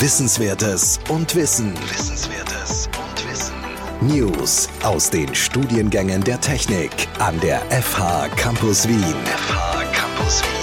Wissenswertes und Wissen. Wissenswertes und Wissen. News aus den Studiengängen der Technik an der FH Campus Wien. FH Campus Wien.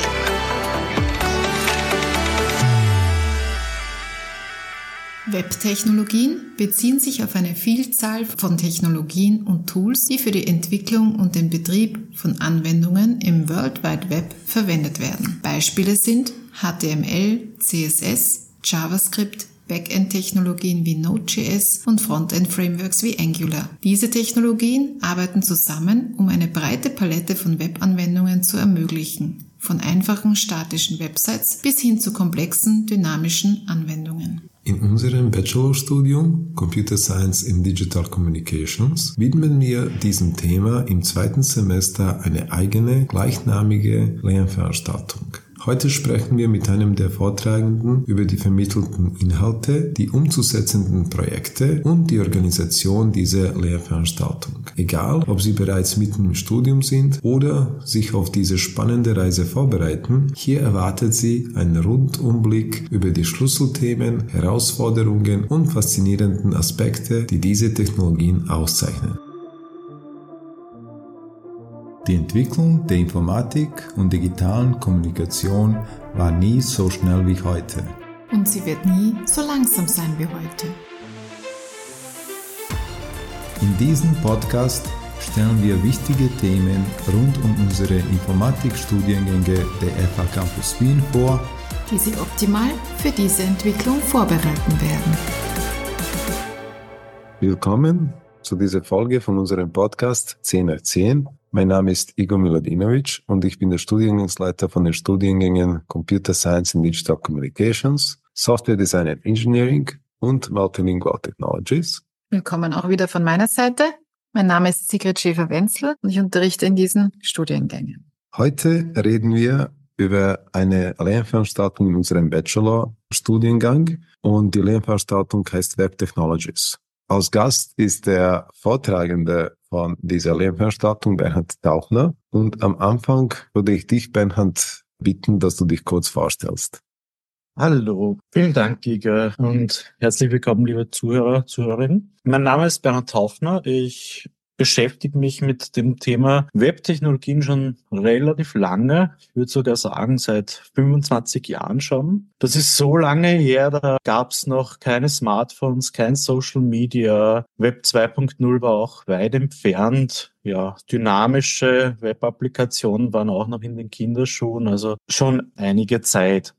Webtechnologien beziehen sich auf eine Vielzahl von Technologien und Tools, die für die Entwicklung und den Betrieb von Anwendungen im World Wide Web verwendet werden. Beispiele sind HTML, CSS, JavaScript, Backend-Technologien wie Node.js und Frontend-Frameworks wie Angular. Diese Technologien arbeiten zusammen, um eine breite Palette von Webanwendungen zu ermöglichen, von einfachen statischen Websites bis hin zu komplexen dynamischen Anwendungen. In unserem Bachelorstudium Computer Science in Digital Communications widmen wir diesem Thema im zweiten Semester eine eigene gleichnamige Lernveranstaltung. Heute sprechen wir mit einem der Vortragenden über die vermittelten Inhalte, die umzusetzenden Projekte und die Organisation dieser Lehrveranstaltung. Egal, ob Sie bereits mitten im Studium sind oder sich auf diese spannende Reise vorbereiten, hier erwartet Sie einen Rundumblick über die Schlüsselthemen, Herausforderungen und faszinierenden Aspekte, die diese Technologien auszeichnen. Die Entwicklung der Informatik und digitalen Kommunikation war nie so schnell wie heute. Und sie wird nie so langsam sein wie heute. In diesem Podcast stellen wir wichtige Themen rund um unsere Informatikstudiengänge der FH Campus Wien vor, die Sie optimal für diese Entwicklung vorbereiten werden. Willkommen zu dieser Folge von unserem Podcast 10 nach 10 mein Name ist Igor Miladinovic und ich bin der Studiengangsleiter von den Studiengängen Computer Science and Digital Communications, Software Design and Engineering und Multilingual Technologies. Willkommen auch wieder von meiner Seite. Mein Name ist Sigrid Schäfer-Wenzel und ich unterrichte in diesen Studiengängen. Heute reden wir über eine Lernveranstaltung in unserem Bachelor-Studiengang und die Lernveranstaltung heißt Web Technologies. Als Gast ist der Vortragende von dieser Lehrveranstaltung, Bernhard Tauchner. Und am Anfang würde ich dich, Bernhard, bitten, dass du dich kurz vorstellst. Hallo, vielen Dank, Giga, und herzlich willkommen, liebe Zuhörer, Zuhörerinnen. Mein Name ist Bernhard Taufner. Ich beschäftige mich mit dem Thema Webtechnologien schon relativ lange. Ich würde sogar sagen, seit 25 Jahren schon. Das ist so lange her, da gab es noch keine Smartphones, kein Social Media. Web 2.0 war auch weit entfernt. Ja, dynamische Web-Applikationen waren auch noch in den Kinderschuhen, also schon einige Zeit.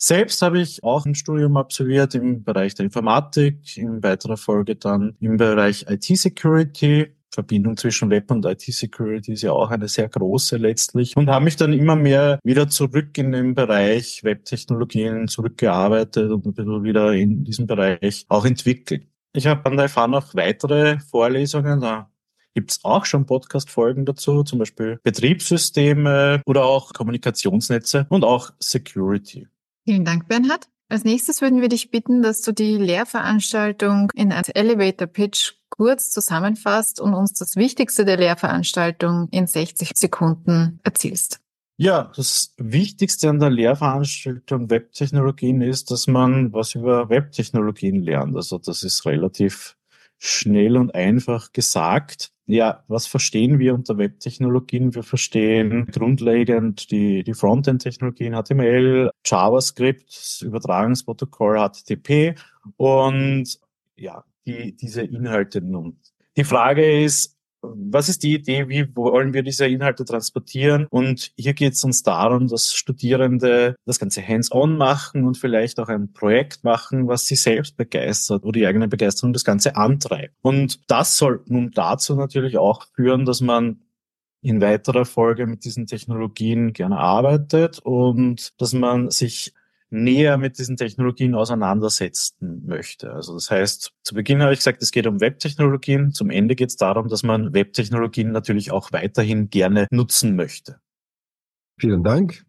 Selbst habe ich auch ein Studium absolviert im Bereich der Informatik, in weiterer Folge dann im Bereich IT-Security Verbindung zwischen Web und IT-Security ist ja auch eine sehr große letztlich und habe mich dann immer mehr wieder zurück in den Bereich Webtechnologien zurückgearbeitet und ein bisschen wieder in diesem Bereich auch entwickelt. Ich habe an der FH noch weitere Vorlesungen, da gibt's auch schon Podcast-Folgen dazu, zum Beispiel Betriebssysteme oder auch Kommunikationsnetze und auch Security. Vielen Dank, Bernhard. Als nächstes würden wir dich bitten, dass du die Lehrveranstaltung in einem Elevator Pitch kurz zusammenfasst und uns das Wichtigste der Lehrveranstaltung in 60 Sekunden erzählst. Ja, das Wichtigste an der Lehrveranstaltung Webtechnologien ist, dass man was über Webtechnologien lernt. Also das ist relativ schnell und einfach gesagt. Ja, was verstehen wir unter Webtechnologien? Wir verstehen grundlegend die, die Frontend-Technologien HTML, JavaScript, Übertragungsprotokoll HTTP und ja, die diese Inhalte nun. Die Frage ist, was ist die Idee, wie wollen wir diese Inhalte transportieren? Und hier geht es uns darum, dass Studierende das Ganze hands-on machen und vielleicht auch ein Projekt machen, was sie selbst begeistert oder die eigene Begeisterung das Ganze antreibt. Und das soll nun dazu natürlich auch führen, dass man in weiterer Folge mit diesen Technologien gerne arbeitet und dass man sich näher mit diesen Technologien auseinandersetzen möchte. Also das heißt, zu Beginn habe ich gesagt, es geht um Webtechnologien. Zum Ende geht es darum, dass man Webtechnologien natürlich auch weiterhin gerne nutzen möchte. Vielen Dank.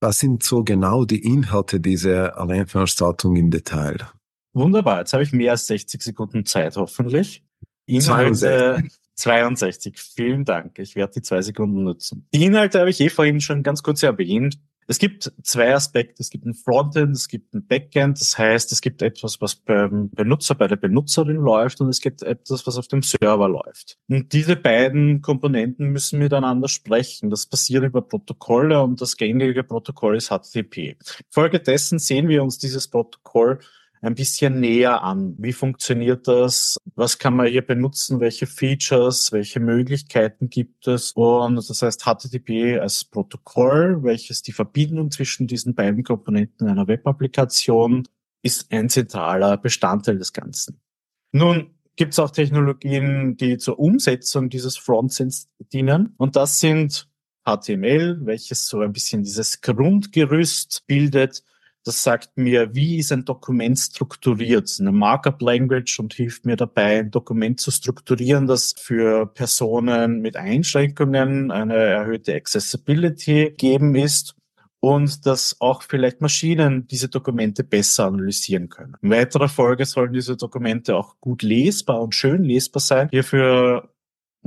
Was sind so genau die Inhalte dieser Alleinveranstaltung im Detail? Wunderbar. Jetzt habe ich mehr als 60 Sekunden Zeit, hoffentlich. Inhalte 62. 62. Vielen Dank. Ich werde die zwei Sekunden nutzen. Die Inhalte habe ich eh vorhin schon ganz kurz erwähnt. Es gibt zwei Aspekte. Es gibt ein Frontend, es gibt ein Backend. Das heißt, es gibt etwas, was beim Benutzer, bei der Benutzerin läuft und es gibt etwas, was auf dem Server läuft. Und diese beiden Komponenten müssen miteinander sprechen. Das passiert über Protokolle und das gängige Protokoll ist HTTP. Folgedessen sehen wir uns dieses Protokoll ein bisschen näher an. Wie funktioniert das? Was kann man hier benutzen? Welche Features? Welche Möglichkeiten gibt es? Und das heißt HTTP als Protokoll, welches die Verbindung zwischen diesen beiden Komponenten einer Web-Applikation ist ein zentraler Bestandteil des Ganzen. Nun gibt es auch Technologien, die zur Umsetzung dieses Frontends dienen. Und das sind HTML, welches so ein bisschen dieses Grundgerüst bildet das sagt mir, wie ist ein Dokument strukturiert, eine Markup Language und hilft mir dabei, ein Dokument zu strukturieren, das für Personen mit Einschränkungen eine erhöhte Accessibility geben ist und dass auch vielleicht Maschinen diese Dokumente besser analysieren können. In weiterer Folge sollen diese Dokumente auch gut lesbar und schön lesbar sein. Hierfür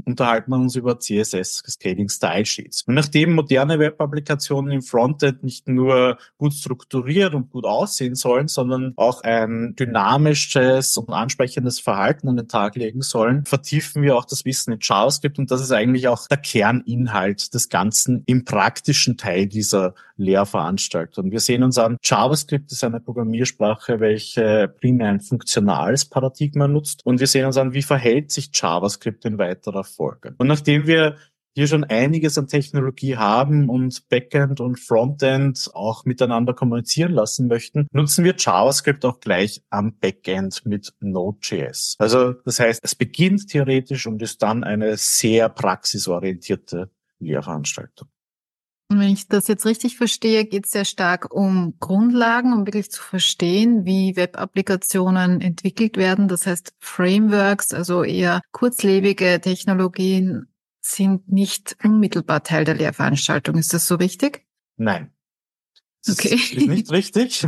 unterhalten wir uns über CSS, Cascading Style Sheets. Und nachdem moderne Web-Applikationen im Frontend nicht nur gut strukturiert und gut aussehen sollen, sondern auch ein dynamisches und ansprechendes Verhalten an den Tag legen sollen, vertiefen wir auch das Wissen in JavaScript und das ist eigentlich auch der Kerninhalt des Ganzen im praktischen Teil dieser Lehrveranstaltung. Wir sehen uns an, JavaScript ist eine Programmiersprache, welche primär ein funktionales Paradigma nutzt und wir sehen uns an, wie verhält sich JavaScript in weiterer Folge. Und nachdem wir hier schon einiges an Technologie haben und Backend und Frontend auch miteinander kommunizieren lassen möchten, nutzen wir JavaScript auch gleich am Backend mit Node.js. Also das heißt, es beginnt theoretisch und ist dann eine sehr praxisorientierte Lehrveranstaltung. Und wenn ich das jetzt richtig verstehe, geht es sehr stark um Grundlagen, um wirklich zu verstehen, wie Web-Applikationen entwickelt werden. Das heißt, Frameworks, also eher kurzlebige Technologien, sind nicht unmittelbar Teil der Lehrveranstaltung. Ist das so richtig? Nein. Das okay. ist nicht richtig.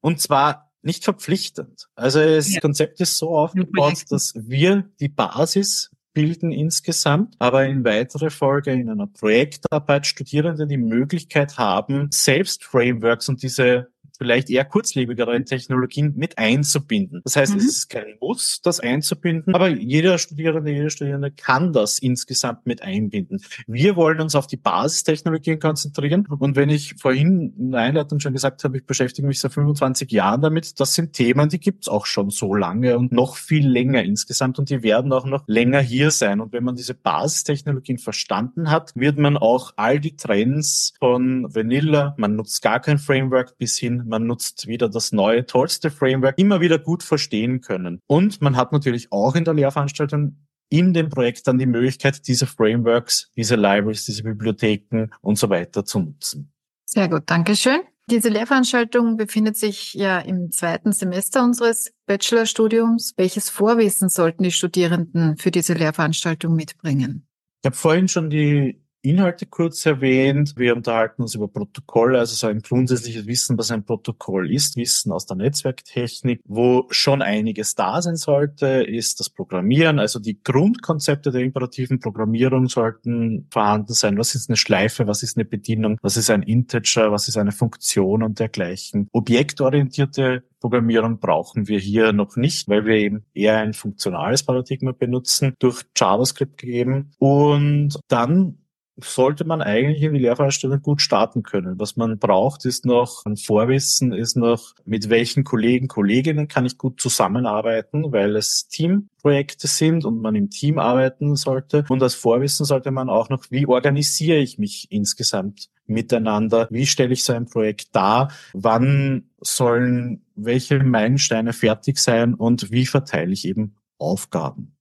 Und zwar nicht verpflichtend. Also das ja. Konzept ist so aufgebaut, dass wir die Basis bilden insgesamt, aber in weiterer Folge in einer Projektarbeit Studierende die Möglichkeit haben, selbst Frameworks und diese vielleicht eher kurzlebigere Technologien mit einzubinden. Das heißt, mhm. es ist kein Muss, das einzubinden, aber jeder Studierende, jede Studierende kann das insgesamt mit einbinden. Wir wollen uns auf die Basistechnologien konzentrieren und wenn ich vorhin in der Einleitung schon gesagt habe, ich beschäftige mich seit 25 Jahren damit, das sind Themen, die gibt es auch schon so lange und noch viel länger insgesamt und die werden auch noch länger hier sein. Und wenn man diese Basistechnologien verstanden hat, wird man auch all die Trends von Vanilla, man nutzt gar kein Framework bis hin man nutzt wieder das neue, tollste Framework, immer wieder gut verstehen können. Und man hat natürlich auch in der Lehrveranstaltung in dem Projekt dann die Möglichkeit, diese Frameworks, diese Libraries, diese Bibliotheken und so weiter zu nutzen. Sehr gut, Dankeschön. Diese Lehrveranstaltung befindet sich ja im zweiten Semester unseres Bachelorstudiums. Welches Vorwissen sollten die Studierenden für diese Lehrveranstaltung mitbringen? Ich habe vorhin schon die Inhalte kurz erwähnt. Wir unterhalten uns über Protokolle, also so ein grundsätzliches Wissen, was ein Protokoll ist, Wissen aus der Netzwerktechnik. Wo schon einiges da sein sollte, ist das Programmieren. Also die Grundkonzepte der imperativen Programmierung sollten vorhanden sein. Was ist eine Schleife? Was ist eine Bedienung? Was ist ein Integer? Was ist eine Funktion und dergleichen? Objektorientierte Programmierung brauchen wir hier noch nicht, weil wir eben eher ein funktionales Paradigma benutzen, durch JavaScript gegeben. Und dann sollte man eigentlich in die Lehrveranstaltung gut starten können. Was man braucht, ist noch ein Vorwissen, ist noch, mit welchen Kollegen, Kolleginnen kann ich gut zusammenarbeiten, weil es Teamprojekte sind und man im Team arbeiten sollte. Und als Vorwissen sollte man auch noch, wie organisiere ich mich insgesamt miteinander? Wie stelle ich so ein Projekt dar? Wann sollen welche Meilensteine fertig sein und wie verteile ich eben Aufgaben?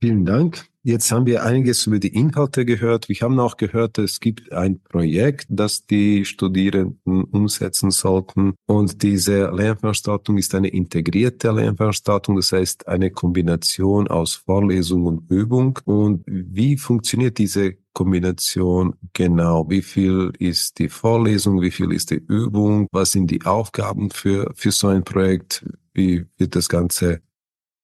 Vielen Dank. Jetzt haben wir einiges über die Inhalte gehört. Wir haben auch gehört, es gibt ein Projekt, das die Studierenden umsetzen sollten. Und diese Lernveranstaltung ist eine integrierte Lernveranstaltung, das heißt eine Kombination aus Vorlesung und Übung. Und wie funktioniert diese Kombination genau? Wie viel ist die Vorlesung? Wie viel ist die Übung? Was sind die Aufgaben für, für so ein Projekt? Wie wird das Ganze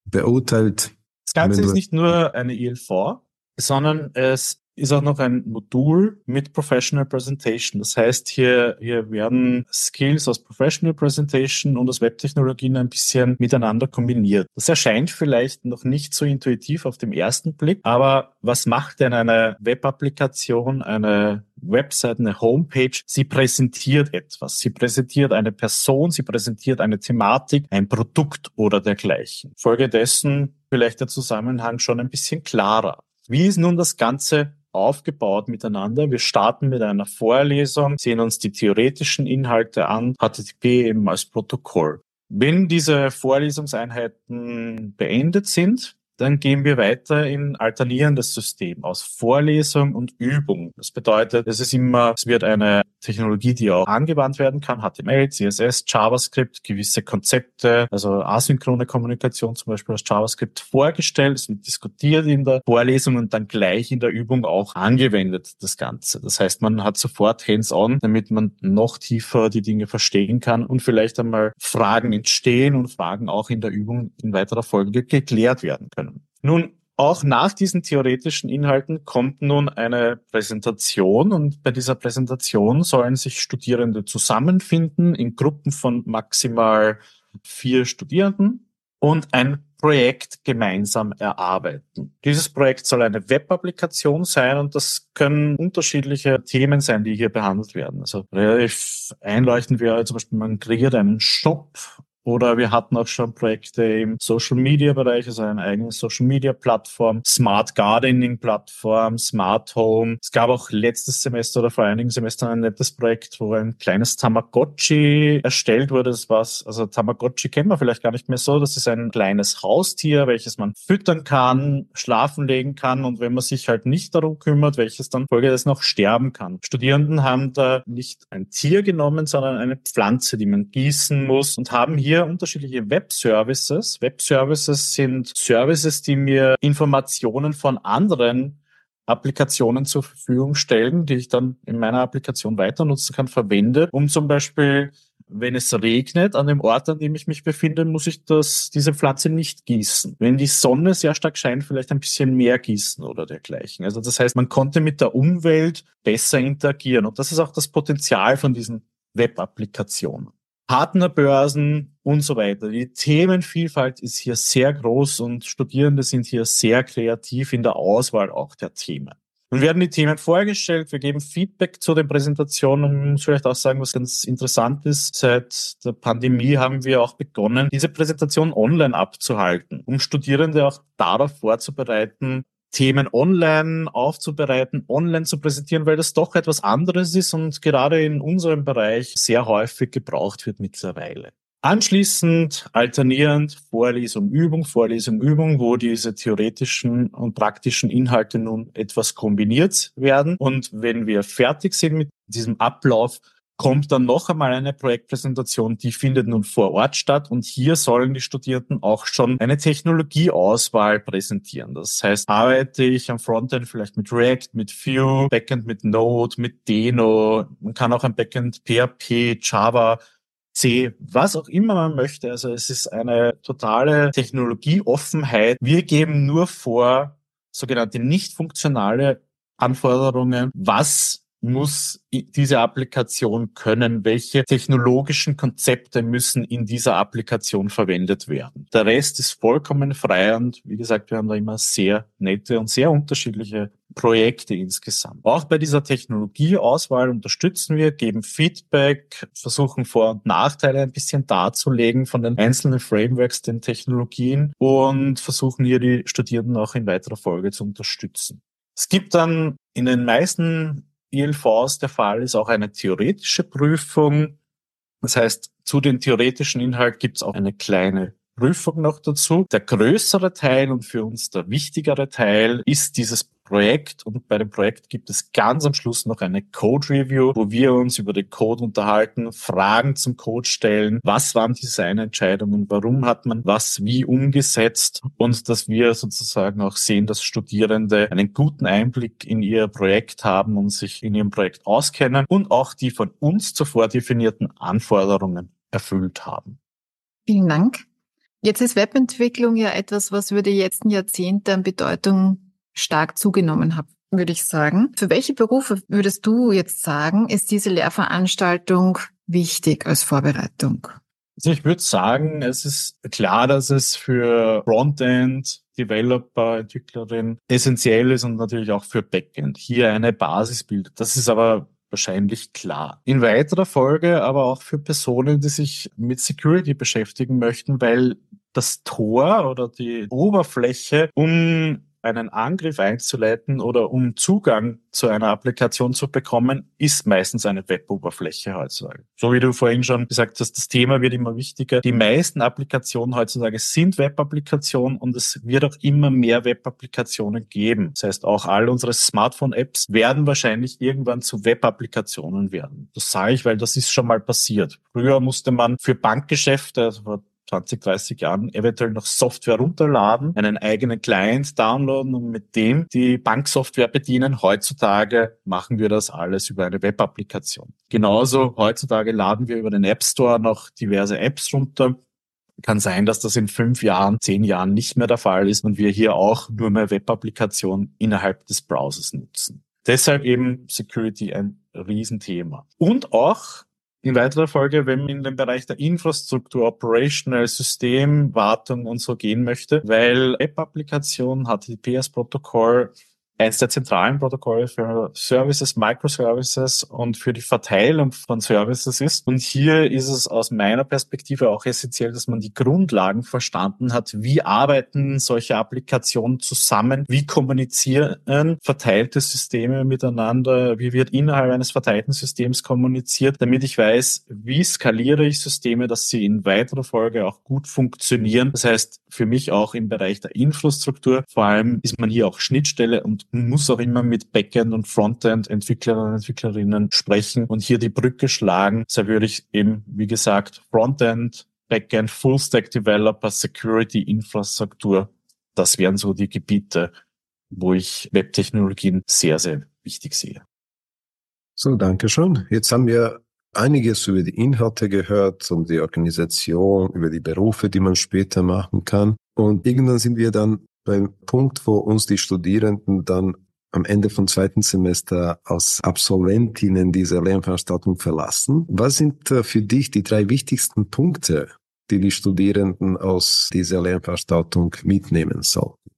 beurteilt? Ganze ist nicht nur eine ILV, sondern es ist auch noch ein Modul mit Professional Presentation. Das heißt, hier, hier werden Skills aus Professional Presentation und aus Webtechnologien ein bisschen miteinander kombiniert. Das erscheint vielleicht noch nicht so intuitiv auf dem ersten Blick, aber was macht denn eine Web-Applikation, eine Website, eine Homepage? Sie präsentiert etwas. Sie präsentiert eine Person, sie präsentiert eine Thematik, ein Produkt oder dergleichen. Folgedessen vielleicht der Zusammenhang schon ein bisschen klarer. Wie ist nun das Ganze aufgebaut miteinander. Wir starten mit einer Vorlesung, sehen uns die theoretischen Inhalte an, HTTP eben als Protokoll. Wenn diese Vorlesungseinheiten beendet sind, dann gehen wir weiter in alternierendes System aus Vorlesung und Übung. Das bedeutet, es ist immer, es wird eine Technologie, die auch angewandt werden kann, HTML, CSS, JavaScript, gewisse Konzepte, also asynchrone Kommunikation zum Beispiel aus JavaScript vorgestellt, es wird diskutiert in der Vorlesung und dann gleich in der Übung auch angewendet, das Ganze. Das heißt, man hat sofort hands-on, damit man noch tiefer die Dinge verstehen kann und vielleicht einmal Fragen entstehen und Fragen auch in der Übung in weiterer Folge geklärt werden können. Nun, auch nach diesen theoretischen Inhalten kommt nun eine Präsentation und bei dieser Präsentation sollen sich Studierende zusammenfinden in Gruppen von maximal vier Studierenden und ein Projekt gemeinsam erarbeiten. Dieses Projekt soll eine Web-Applikation sein und das können unterschiedliche Themen sein, die hier behandelt werden. Also relativ einleuchtend wäre zum Beispiel, man kreiert einen Shop oder wir hatten auch schon Projekte im Social Media Bereich, also eine eigene Social Media Plattform, Smart Gardening Plattform, Smart Home. Es gab auch letztes Semester oder vor einigen Semestern ein nettes Projekt, wo ein kleines Tamagotchi erstellt wurde. Das war's, also Tamagotchi kennen wir vielleicht gar nicht mehr so. Das ist ein kleines Haustier, welches man füttern kann, schlafen legen kann und wenn man sich halt nicht darum kümmert, welches dann folgendes noch sterben kann. Studierenden haben da nicht ein Tier genommen, sondern eine Pflanze, die man gießen muss und haben hier hier unterschiedliche Web-Services. Web-Services sind Services, die mir Informationen von anderen Applikationen zur Verfügung stellen, die ich dann in meiner Applikation weiter nutzen kann, verwende, um zum Beispiel wenn es regnet an dem Ort, an dem ich mich befinde, muss ich das, diese Pflanze nicht gießen. Wenn die Sonne sehr stark scheint, vielleicht ein bisschen mehr gießen oder dergleichen. Also das heißt, man konnte mit der Umwelt besser interagieren. Und das ist auch das Potenzial von diesen Web-Applikationen. Partnerbörsen und so weiter. Die Themenvielfalt ist hier sehr groß und Studierende sind hier sehr kreativ in der Auswahl auch der Themen. Nun werden die Themen vorgestellt, wir geben Feedback zu den Präsentationen. Muss vielleicht auch sagen, was ganz interessant ist. Seit der Pandemie haben wir auch begonnen, diese Präsentation online abzuhalten, um Studierende auch darauf vorzubereiten, Themen online aufzubereiten, online zu präsentieren, weil das doch etwas anderes ist und gerade in unserem Bereich sehr häufig gebraucht wird mittlerweile. Anschließend alternierend Vorlesung, Übung, Vorlesung, Übung, wo diese theoretischen und praktischen Inhalte nun etwas kombiniert werden. Und wenn wir fertig sind mit diesem Ablauf, kommt dann noch einmal eine Projektpräsentation, die findet nun vor Ort statt und hier sollen die Studierenden auch schon eine Technologieauswahl präsentieren. Das heißt, arbeite ich am Frontend vielleicht mit React, mit Vue, Backend mit Node, mit Deno, man kann auch ein Backend PHP, Java, C, was auch immer man möchte. Also es ist eine totale Technologieoffenheit. Wir geben nur vor sogenannte nicht funktionale Anforderungen, was muss diese Applikation können? Welche technologischen Konzepte müssen in dieser Applikation verwendet werden? Der Rest ist vollkommen frei und wie gesagt, wir haben da immer sehr nette und sehr unterschiedliche Projekte insgesamt. Auch bei dieser Technologieauswahl unterstützen wir, geben Feedback, versuchen Vor- und Nachteile ein bisschen darzulegen von den einzelnen Frameworks, den Technologien und versuchen hier die Studierenden auch in weiterer Folge zu unterstützen. Es gibt dann in den meisten ILVs der Fall ist auch eine theoretische Prüfung. Das heißt, zu den theoretischen Inhalt gibt es auch eine kleine Prüfung noch dazu. Der größere Teil und für uns der wichtigere Teil ist dieses Projekt und bei dem Projekt gibt es ganz am Schluss noch eine Code Review, wo wir uns über den Code unterhalten, Fragen zum Code stellen, was waren Designentscheidungen, warum hat man was wie umgesetzt und dass wir sozusagen auch sehen, dass Studierende einen guten Einblick in ihr Projekt haben und sich in ihrem Projekt auskennen und auch die von uns zuvor definierten Anforderungen erfüllt haben. Vielen Dank. Jetzt ist Webentwicklung ja etwas, was über die letzten Jahrzehnte an Bedeutung stark zugenommen hat. würde ich sagen. Für welche Berufe würdest du jetzt sagen, ist diese Lehrveranstaltung wichtig als Vorbereitung? Also ich würde sagen, es ist klar, dass es für Frontend, Developer, Entwicklerin essentiell ist und natürlich auch für Backend hier eine Basis bildet. Das ist aber wahrscheinlich klar. In weiterer Folge aber auch für Personen, die sich mit Security beschäftigen möchten, weil das Tor oder die Oberfläche, um einen Angriff einzuleiten oder um Zugang zu einer Applikation zu bekommen, ist meistens eine Web-Oberfläche heutzutage. So wie du vorhin schon gesagt hast, das Thema wird immer wichtiger. Die meisten Applikationen heutzutage sind Web-Applikationen und es wird auch immer mehr Web-Applikationen geben. Das heißt, auch all unsere Smartphone-Apps werden wahrscheinlich irgendwann zu Web-Applikationen werden. Das sage ich, weil das ist schon mal passiert. Früher musste man für Bankgeschäfte, also 20, 30 Jahren eventuell noch Software runterladen, einen eigenen Client downloaden und mit dem die Banksoftware bedienen. Heutzutage machen wir das alles über eine Web-Applikation. Genauso heutzutage laden wir über den App Store noch diverse Apps runter. Kann sein, dass das in fünf Jahren, zehn Jahren nicht mehr der Fall ist und wir hier auch nur mehr Web-Applikationen innerhalb des Browsers nutzen. Deshalb eben Security ein Riesenthema. Und auch in weiterer Folge, wenn man in den Bereich der Infrastruktur, Operational, System, Wartung und so gehen möchte, weil App-Applikation, HTTPS-Protokoll eins der zentralen Protokolle für Services, Microservices und für die Verteilung von Services ist. Und hier ist es aus meiner Perspektive auch essentiell, dass man die Grundlagen verstanden hat. Wie arbeiten solche Applikationen zusammen? Wie kommunizieren verteilte Systeme miteinander? Wie wird innerhalb eines verteilten Systems kommuniziert, damit ich weiß, wie skaliere ich Systeme, dass sie in weiterer Folge auch gut funktionieren. Das heißt, für mich auch im Bereich der Infrastruktur, vor allem ist man hier auch Schnittstelle und muss auch immer mit Backend und Frontend Entwicklerinnen und Entwicklerinnen sprechen und hier die Brücke schlagen. Da würde ich eben, wie gesagt, Frontend, Backend, Full-Stack Developer, Security, Infrastruktur. Das wären so die Gebiete, wo ich Webtechnologien sehr, sehr wichtig sehe. So, danke schon. Jetzt haben wir einiges über die Inhalte gehört, um die Organisation, über die Berufe, die man später machen kann. Und irgendwann sind wir dann beim Punkt, wo uns die Studierenden dann am Ende vom zweiten Semester als Absolventinnen dieser Lernveranstaltung verlassen. Was sind äh, für dich die drei wichtigsten Punkte, die die Studierenden aus dieser Lernveranstaltung mitnehmen sollten?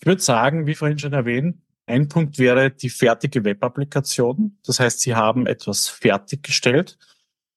Ich würde sagen, wie vorhin schon erwähnt, ein Punkt wäre die fertige Web-Applikation. Das heißt, Sie haben etwas fertiggestellt,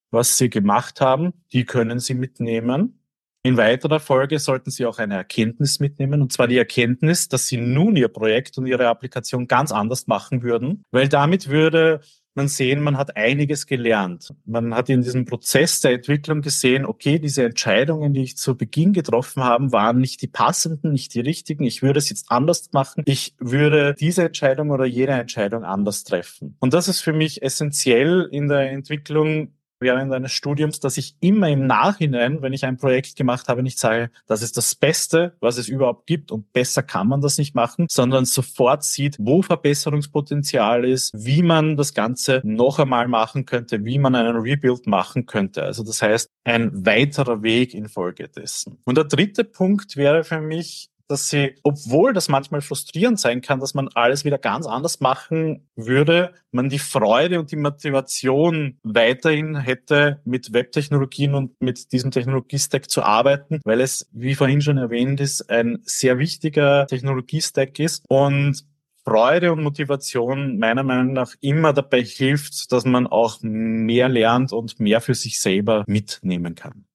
was Sie gemacht haben. Die können Sie mitnehmen. In weiterer Folge sollten Sie auch eine Erkenntnis mitnehmen, und zwar die Erkenntnis, dass Sie nun Ihr Projekt und Ihre Applikation ganz anders machen würden, weil damit würde man sehen, man hat einiges gelernt. Man hat in diesem Prozess der Entwicklung gesehen, okay, diese Entscheidungen, die ich zu Beginn getroffen habe, waren nicht die passenden, nicht die richtigen. Ich würde es jetzt anders machen. Ich würde diese Entscheidung oder jede Entscheidung anders treffen. Und das ist für mich essentiell in der Entwicklung während eines Studiums, dass ich immer im Nachhinein, wenn ich ein Projekt gemacht habe, nicht sage, das ist das Beste, was es überhaupt gibt und besser kann man das nicht machen, sondern sofort sieht, wo Verbesserungspotenzial ist, wie man das Ganze noch einmal machen könnte, wie man einen Rebuild machen könnte. Also das heißt, ein weiterer Weg infolge dessen. Und der dritte Punkt wäre für mich, dass sie, obwohl das manchmal frustrierend sein kann, dass man alles wieder ganz anders machen würde, man die Freude und die Motivation weiterhin hätte, mit Webtechnologien und mit diesem Technologiestack zu arbeiten, weil es, wie vorhin schon erwähnt ist, ein sehr wichtiger Technologiestack ist und Freude und Motivation meiner Meinung nach immer dabei hilft, dass man auch mehr lernt und mehr für sich selber mitnehmen kann.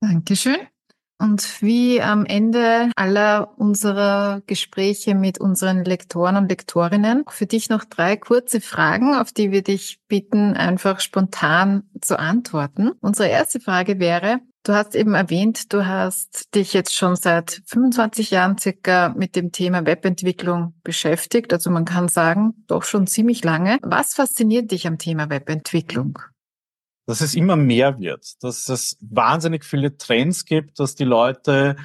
Dankeschön. Und wie am Ende aller unserer Gespräche mit unseren Lektoren und Lektorinnen, für dich noch drei kurze Fragen, auf die wir dich bitten, einfach spontan zu antworten. Unsere erste Frage wäre, Du hast eben erwähnt, du hast dich jetzt schon seit 25 Jahren circa mit dem Thema Webentwicklung beschäftigt. Also man kann sagen, doch schon ziemlich lange. Was fasziniert dich am Thema Webentwicklung? Dass es immer mehr wird, dass es wahnsinnig viele Trends gibt, dass die Leute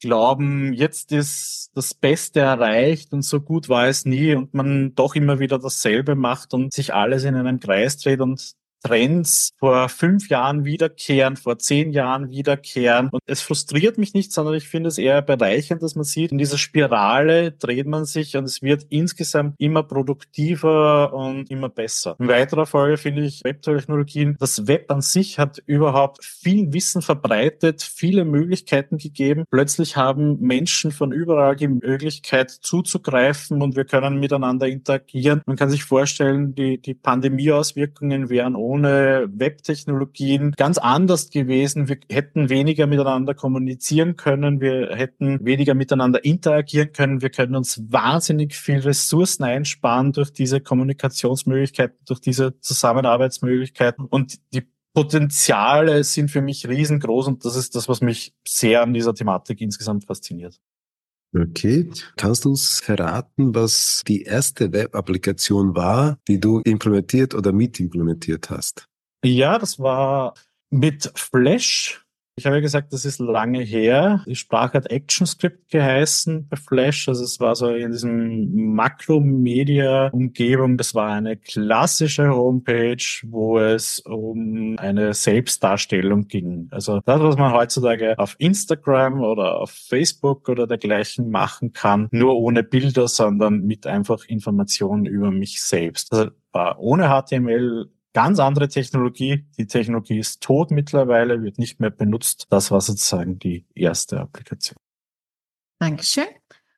glauben, jetzt ist das Beste erreicht und so gut war es nie und man doch immer wieder dasselbe macht und sich alles in einem Kreis dreht und Trends vor fünf Jahren wiederkehren, vor zehn Jahren wiederkehren. Und es frustriert mich nicht, sondern ich finde es eher bereichernd, dass man sieht, in dieser Spirale dreht man sich und es wird insgesamt immer produktiver und immer besser. In weiterer Folge finde ich Webtechnologien, das Web an sich hat überhaupt viel Wissen verbreitet, viele Möglichkeiten gegeben. Plötzlich haben Menschen von überall die Möglichkeit zuzugreifen und wir können miteinander interagieren. Man kann sich vorstellen, die, die Pandemieauswirkungen wären ohne Webtechnologien ganz anders gewesen. Wir hätten weniger miteinander kommunizieren können. Wir hätten weniger miteinander interagieren können. Wir können uns wahnsinnig viel Ressourcen einsparen durch diese Kommunikationsmöglichkeiten, durch diese Zusammenarbeitsmöglichkeiten. Und die Potenziale sind für mich riesengroß und das ist das, was mich sehr an dieser Thematik insgesamt fasziniert. Okay. Kannst du uns verraten, was die erste Web-Applikation war, die du implementiert oder mitimplementiert hast? Ja, das war mit Flash ich habe ja gesagt, das ist lange her. Die Sprache hat ActionScript geheißen bei Flash. Also es war so in diesem Makromedia-Umgebung. Das war eine klassische Homepage, wo es um eine Selbstdarstellung ging. Also das, was man heutzutage auf Instagram oder auf Facebook oder dergleichen machen kann, nur ohne Bilder, sondern mit einfach Informationen über mich selbst. Also war ohne HTML ganz andere Technologie. Die Technologie ist tot mittlerweile, wird nicht mehr benutzt. Das war sozusagen die erste Applikation. Dankeschön.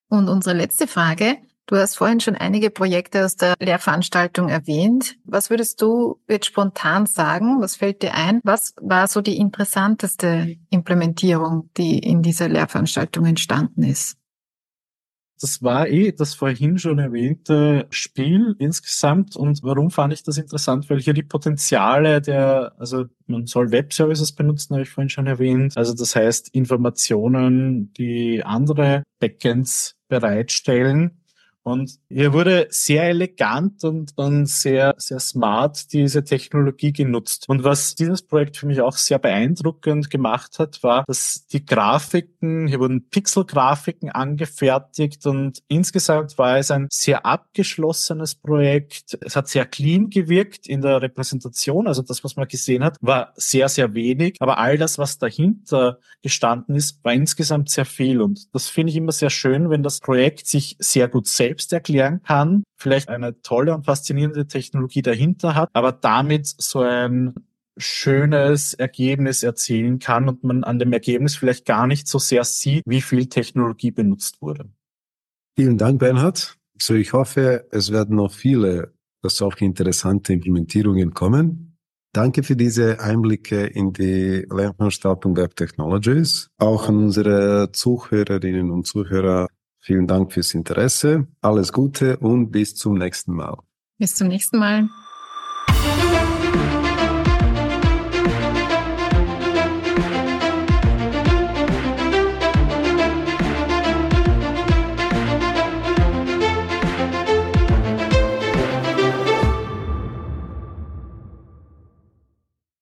Und unsere letzte Frage. Du hast vorhin schon einige Projekte aus der Lehrveranstaltung erwähnt. Was würdest du jetzt spontan sagen? Was fällt dir ein? Was war so die interessanteste Implementierung, die in dieser Lehrveranstaltung entstanden ist? Das war eh das vorhin schon erwähnte Spiel insgesamt. Und warum fand ich das interessant? Weil hier die Potenziale der, also man soll Web-Services benutzen, habe ich vorhin schon erwähnt. Also das heißt Informationen, die andere Backends bereitstellen, und hier wurde sehr elegant und, und sehr, sehr smart diese Technologie genutzt. Und was dieses Projekt für mich auch sehr beeindruckend gemacht hat, war, dass die Grafiken, hier wurden Pixel-Grafiken angefertigt und insgesamt war es ein sehr abgeschlossenes Projekt. Es hat sehr clean gewirkt in der Repräsentation. Also das, was man gesehen hat, war sehr, sehr wenig. Aber all das, was dahinter gestanden ist, war insgesamt sehr viel. Und das finde ich immer sehr schön, wenn das Projekt sich sehr gut selbst selbst erklären kann, vielleicht eine tolle und faszinierende Technologie dahinter hat, aber damit so ein schönes Ergebnis erzielen kann und man an dem Ergebnis vielleicht gar nicht so sehr sieht, wie viel Technologie benutzt wurde. Vielen Dank, Bernhard. So, ich hoffe, es werden noch viele solche interessante Implementierungen kommen. Danke für diese Einblicke in die Lernveranstaltung Web Technologies. Auch an unsere Zuhörerinnen und Zuhörer Vielen Dank fürs Interesse. Alles Gute und bis zum nächsten Mal. Bis zum nächsten Mal.